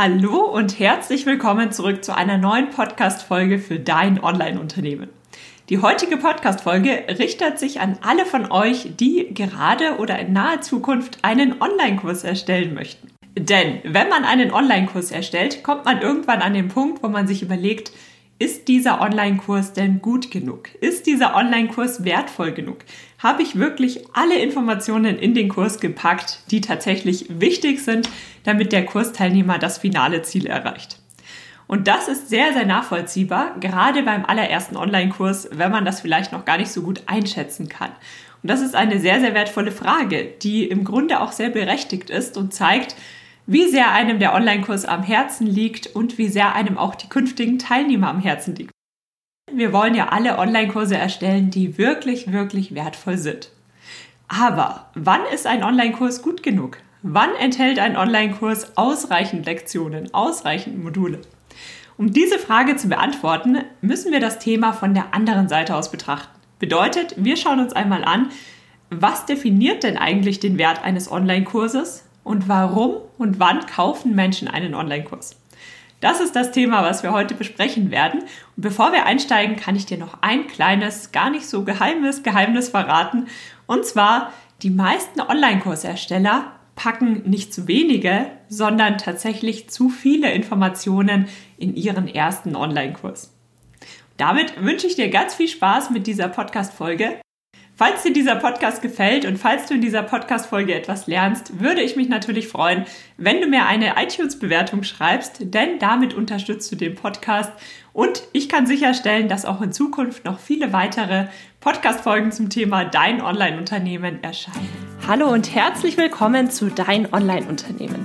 Hallo und herzlich willkommen zurück zu einer neuen Podcast-Folge für dein Online-Unternehmen. Die heutige Podcast-Folge richtet sich an alle von euch, die gerade oder in naher Zukunft einen Online-Kurs erstellen möchten. Denn wenn man einen Online-Kurs erstellt, kommt man irgendwann an den Punkt, wo man sich überlegt, ist dieser Online-Kurs denn gut genug? Ist dieser Online-Kurs wertvoll genug? Habe ich wirklich alle Informationen in den Kurs gepackt, die tatsächlich wichtig sind, damit der Kursteilnehmer das finale Ziel erreicht? Und das ist sehr, sehr nachvollziehbar, gerade beim allerersten Online-Kurs, wenn man das vielleicht noch gar nicht so gut einschätzen kann. Und das ist eine sehr, sehr wertvolle Frage, die im Grunde auch sehr berechtigt ist und zeigt, wie sehr einem der Online-Kurs am Herzen liegt und wie sehr einem auch die künftigen Teilnehmer am Herzen liegt. Wir wollen ja alle Online-Kurse erstellen, die wirklich, wirklich wertvoll sind. Aber wann ist ein Online-Kurs gut genug? Wann enthält ein Online-Kurs ausreichend Lektionen, ausreichend Module? Um diese Frage zu beantworten, müssen wir das Thema von der anderen Seite aus betrachten. Bedeutet, wir schauen uns einmal an, was definiert denn eigentlich den Wert eines Online-Kurses und warum und wann kaufen Menschen einen Online-Kurs? Das ist das Thema, was wir heute besprechen werden. Und bevor wir einsteigen, kann ich dir noch ein kleines, gar nicht so geheimes Geheimnis verraten. Und zwar, die meisten Online-Kursersteller packen nicht zu wenige, sondern tatsächlich zu viele Informationen in ihren ersten Online-Kurs. Damit wünsche ich dir ganz viel Spaß mit dieser Podcast-Folge. Falls dir dieser Podcast gefällt und falls du in dieser Podcast-Folge etwas lernst, würde ich mich natürlich freuen, wenn du mir eine iTunes-Bewertung schreibst, denn damit unterstützt du den Podcast und ich kann sicherstellen, dass auch in Zukunft noch viele weitere Podcast-Folgen zum Thema Dein Online-Unternehmen erscheinen. Hallo und herzlich willkommen zu Dein Online-Unternehmen.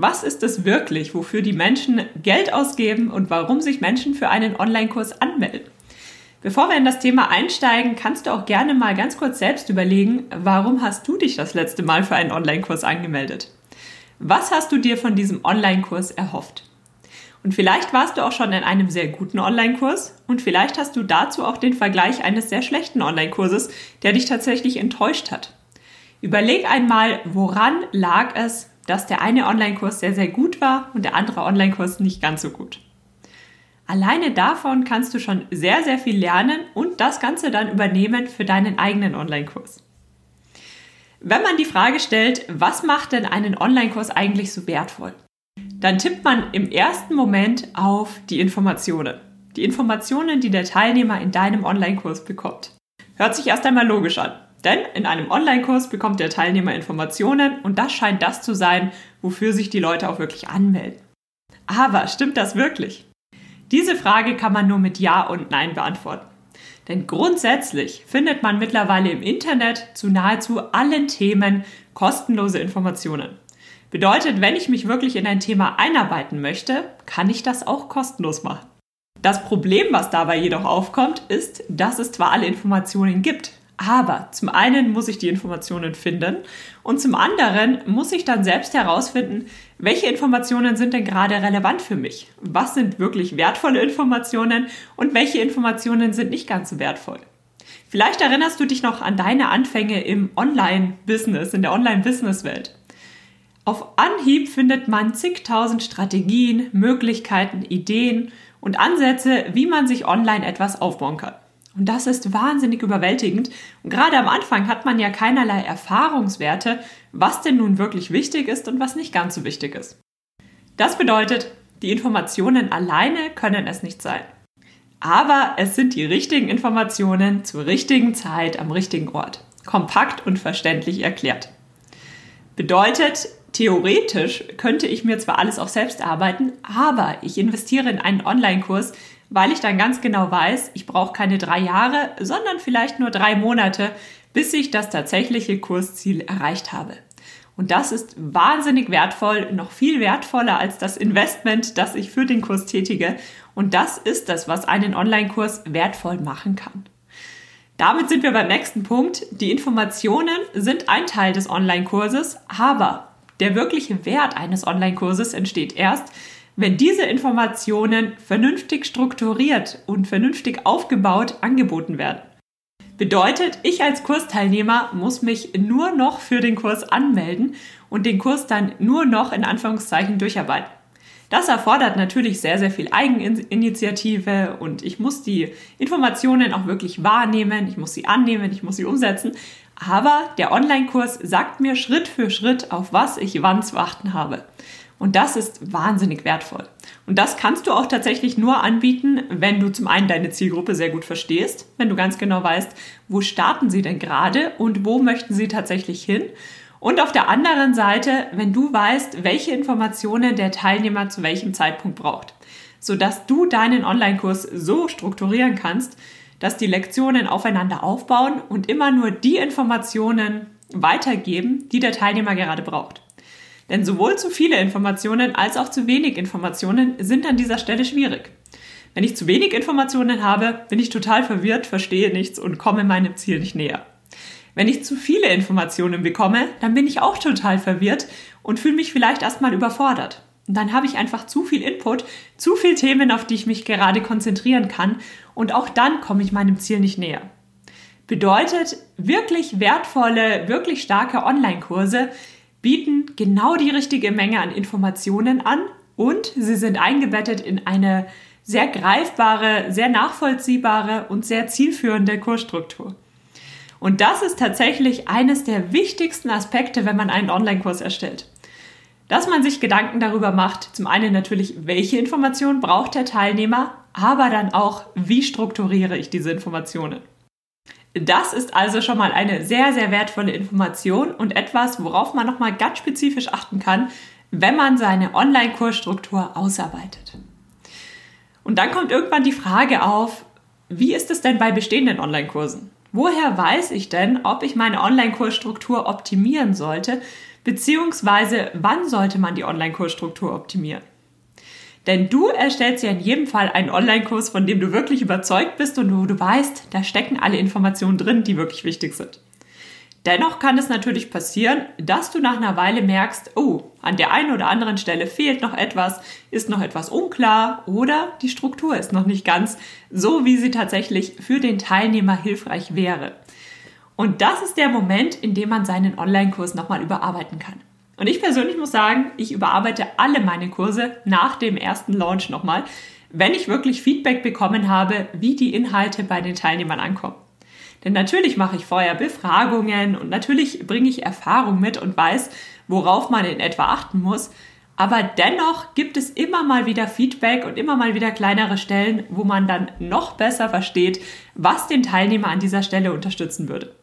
Was ist es wirklich, wofür die Menschen Geld ausgeben und warum sich Menschen für einen Online-Kurs anmelden? Bevor wir in das Thema einsteigen, kannst du auch gerne mal ganz kurz selbst überlegen, warum hast du dich das letzte Mal für einen Online-Kurs angemeldet? Was hast du dir von diesem Online-Kurs erhofft? Und vielleicht warst du auch schon in einem sehr guten Online-Kurs und vielleicht hast du dazu auch den Vergleich eines sehr schlechten Online-Kurses, der dich tatsächlich enttäuscht hat. Überleg einmal, woran lag es, dass der eine Online-Kurs sehr, sehr gut war und der andere Online-Kurs nicht ganz so gut. Alleine davon kannst du schon sehr, sehr viel lernen und das Ganze dann übernehmen für deinen eigenen Online-Kurs. Wenn man die Frage stellt, was macht denn einen Online-Kurs eigentlich so wertvoll? Dann tippt man im ersten Moment auf die Informationen. Die Informationen, die der Teilnehmer in deinem Online-Kurs bekommt. Hört sich erst einmal logisch an. Denn in einem Online-Kurs bekommt der Teilnehmer Informationen und das scheint das zu sein, wofür sich die Leute auch wirklich anmelden. Aber stimmt das wirklich? Diese Frage kann man nur mit Ja und Nein beantworten. Denn grundsätzlich findet man mittlerweile im Internet zu nahezu allen Themen kostenlose Informationen. Bedeutet, wenn ich mich wirklich in ein Thema einarbeiten möchte, kann ich das auch kostenlos machen. Das Problem, was dabei jedoch aufkommt, ist, dass es zwar alle Informationen gibt, aber zum einen muss ich die Informationen finden und zum anderen muss ich dann selbst herausfinden, welche Informationen sind denn gerade relevant für mich? Was sind wirklich wertvolle Informationen und welche Informationen sind nicht ganz so wertvoll? Vielleicht erinnerst du dich noch an deine Anfänge im Online-Business, in der Online-Business-Welt. Auf Anhieb findet man zigtausend Strategien, Möglichkeiten, Ideen und Ansätze, wie man sich online etwas aufbauen kann. Und das ist wahnsinnig überwältigend. Und gerade am Anfang hat man ja keinerlei Erfahrungswerte, was denn nun wirklich wichtig ist und was nicht ganz so wichtig ist. Das bedeutet, die Informationen alleine können es nicht sein. Aber es sind die richtigen Informationen zur richtigen Zeit am richtigen Ort. Kompakt und verständlich erklärt. Bedeutet, theoretisch könnte ich mir zwar alles auch selbst arbeiten, aber ich investiere in einen Online-Kurs, weil ich dann ganz genau weiß, ich brauche keine drei Jahre, sondern vielleicht nur drei Monate, bis ich das tatsächliche Kursziel erreicht habe. Und das ist wahnsinnig wertvoll, noch viel wertvoller als das Investment, das ich für den Kurs tätige. Und das ist das, was einen Online-Kurs wertvoll machen kann. Damit sind wir beim nächsten Punkt. Die Informationen sind ein Teil des Online-Kurses, aber der wirkliche Wert eines Online-Kurses entsteht erst, wenn diese Informationen vernünftig strukturiert und vernünftig aufgebaut angeboten werden. Bedeutet, ich als Kursteilnehmer muss mich nur noch für den Kurs anmelden und den Kurs dann nur noch in Anführungszeichen durcharbeiten. Das erfordert natürlich sehr, sehr viel Eigeninitiative und ich muss die Informationen auch wirklich wahrnehmen, ich muss sie annehmen, ich muss sie umsetzen. Aber der Online-Kurs sagt mir Schritt für Schritt, auf was ich wann zu achten habe. Und das ist wahnsinnig wertvoll. Und das kannst du auch tatsächlich nur anbieten, wenn du zum einen deine Zielgruppe sehr gut verstehst, wenn du ganz genau weißt, wo starten sie denn gerade und wo möchten sie tatsächlich hin. Und auf der anderen Seite, wenn du weißt, welche Informationen der Teilnehmer zu welchem Zeitpunkt braucht, sodass du deinen Online-Kurs so strukturieren kannst, dass die Lektionen aufeinander aufbauen und immer nur die Informationen weitergeben, die der Teilnehmer gerade braucht. Denn sowohl zu viele Informationen als auch zu wenig Informationen sind an dieser Stelle schwierig. Wenn ich zu wenig Informationen habe, bin ich total verwirrt, verstehe nichts und komme meinem Ziel nicht näher. Wenn ich zu viele Informationen bekomme, dann bin ich auch total verwirrt und fühle mich vielleicht erstmal überfordert. Dann habe ich einfach zu viel Input, zu viele Themen, auf die ich mich gerade konzentrieren kann und auch dann komme ich meinem Ziel nicht näher. Bedeutet, wirklich wertvolle, wirklich starke Online-Kurse bieten genau die richtige Menge an Informationen an und sie sind eingebettet in eine sehr greifbare, sehr nachvollziehbare und sehr zielführende Kursstruktur. Und das ist tatsächlich eines der wichtigsten Aspekte, wenn man einen Online-Kurs erstellt. Dass man sich Gedanken darüber macht, zum einen natürlich, welche Informationen braucht der Teilnehmer, aber dann auch, wie strukturiere ich diese Informationen. Das ist also schon mal eine sehr, sehr wertvolle Information und etwas, worauf man nochmal ganz spezifisch achten kann, wenn man seine Online-Kursstruktur ausarbeitet. Und dann kommt irgendwann die Frage auf, wie ist es denn bei bestehenden Online-Kursen? Woher weiß ich denn, ob ich meine Online-Kursstruktur optimieren sollte, beziehungsweise wann sollte man die Online-Kursstruktur optimieren? Denn du erstellst ja in jedem Fall einen Online-Kurs, von dem du wirklich überzeugt bist und wo du weißt, da stecken alle Informationen drin, die wirklich wichtig sind. Dennoch kann es natürlich passieren, dass du nach einer Weile merkst, oh, an der einen oder anderen Stelle fehlt noch etwas, ist noch etwas unklar oder die Struktur ist noch nicht ganz so, wie sie tatsächlich für den Teilnehmer hilfreich wäre. Und das ist der Moment, in dem man seinen Online-Kurs nochmal überarbeiten kann. Und ich persönlich muss sagen, ich überarbeite alle meine Kurse nach dem ersten Launch nochmal, wenn ich wirklich Feedback bekommen habe, wie die Inhalte bei den Teilnehmern ankommen. Denn natürlich mache ich vorher Befragungen und natürlich bringe ich Erfahrung mit und weiß, worauf man in etwa achten muss. Aber dennoch gibt es immer mal wieder Feedback und immer mal wieder kleinere Stellen, wo man dann noch besser versteht, was den Teilnehmer an dieser Stelle unterstützen würde.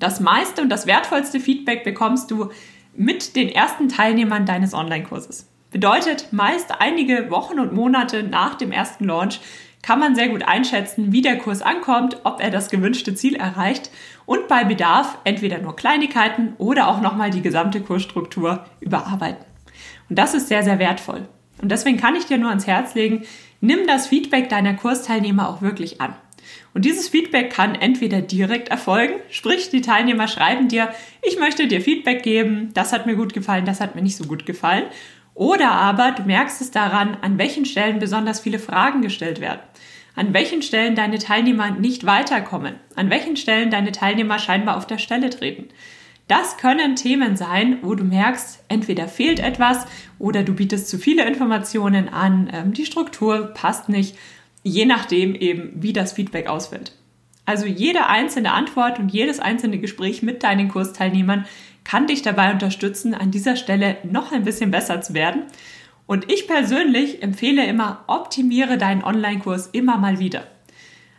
Das meiste und das wertvollste Feedback bekommst du mit den ersten Teilnehmern deines Online-Kurses. Bedeutet, meist einige Wochen und Monate nach dem ersten Launch kann man sehr gut einschätzen, wie der Kurs ankommt, ob er das gewünschte Ziel erreicht und bei Bedarf entweder nur Kleinigkeiten oder auch nochmal die gesamte Kursstruktur überarbeiten. Und das ist sehr, sehr wertvoll. Und deswegen kann ich dir nur ans Herz legen, nimm das Feedback deiner Kursteilnehmer auch wirklich an. Und dieses Feedback kann entweder direkt erfolgen, sprich die Teilnehmer schreiben dir, ich möchte dir Feedback geben, das hat mir gut gefallen, das hat mir nicht so gut gefallen. Oder aber du merkst es daran, an welchen Stellen besonders viele Fragen gestellt werden, an welchen Stellen deine Teilnehmer nicht weiterkommen, an welchen Stellen deine Teilnehmer scheinbar auf der Stelle treten. Das können Themen sein, wo du merkst, entweder fehlt etwas oder du bietest zu viele Informationen an, ähm, die Struktur passt nicht je nachdem eben, wie das Feedback ausfällt. Also jede einzelne Antwort und jedes einzelne Gespräch mit deinen Kursteilnehmern kann dich dabei unterstützen, an dieser Stelle noch ein bisschen besser zu werden. Und ich persönlich empfehle immer, optimiere deinen Online-Kurs immer mal wieder.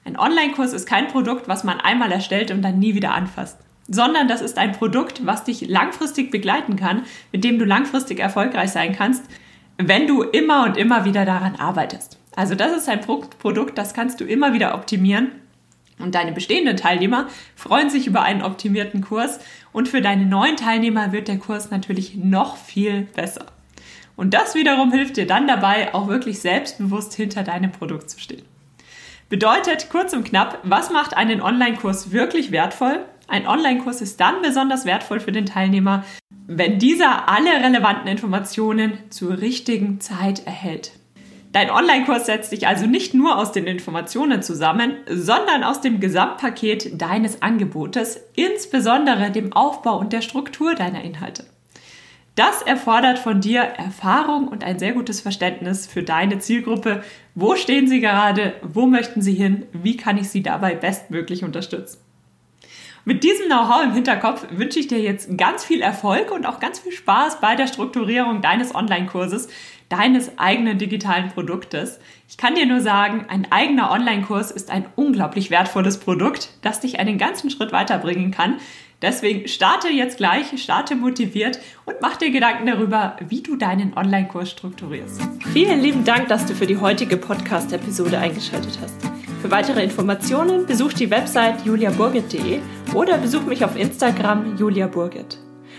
Ein Online-Kurs ist kein Produkt, was man einmal erstellt und dann nie wieder anfasst, sondern das ist ein Produkt, was dich langfristig begleiten kann, mit dem du langfristig erfolgreich sein kannst, wenn du immer und immer wieder daran arbeitest. Also das ist ein Produkt, das kannst du immer wieder optimieren. Und deine bestehenden Teilnehmer freuen sich über einen optimierten Kurs und für deine neuen Teilnehmer wird der Kurs natürlich noch viel besser. Und das wiederum hilft dir dann dabei, auch wirklich selbstbewusst hinter deinem Produkt zu stehen. Bedeutet kurz und knapp, was macht einen Online-Kurs wirklich wertvoll? Ein Online-Kurs ist dann besonders wertvoll für den Teilnehmer, wenn dieser alle relevanten Informationen zur richtigen Zeit erhält. Dein Online-Kurs setzt sich also nicht nur aus den Informationen zusammen, sondern aus dem Gesamtpaket deines Angebotes, insbesondere dem Aufbau und der Struktur deiner Inhalte. Das erfordert von dir Erfahrung und ein sehr gutes Verständnis für deine Zielgruppe. Wo stehen sie gerade? Wo möchten sie hin? Wie kann ich sie dabei bestmöglich unterstützen? Mit diesem Know-how im Hinterkopf wünsche ich dir jetzt ganz viel Erfolg und auch ganz viel Spaß bei der Strukturierung deines Online-Kurses, deines eigenen digitalen Produktes. Ich kann dir nur sagen, ein eigener Online-Kurs ist ein unglaublich wertvolles Produkt, das dich einen ganzen Schritt weiterbringen kann. Deswegen starte jetzt gleich, starte motiviert und mach dir Gedanken darüber, wie du deinen Online-Kurs strukturierst. Vielen lieben Dank, dass du für die heutige Podcast-Episode eingeschaltet hast. Für weitere Informationen besuch die Website juliaburgit.de oder besuch mich auf Instagram juliaburgit.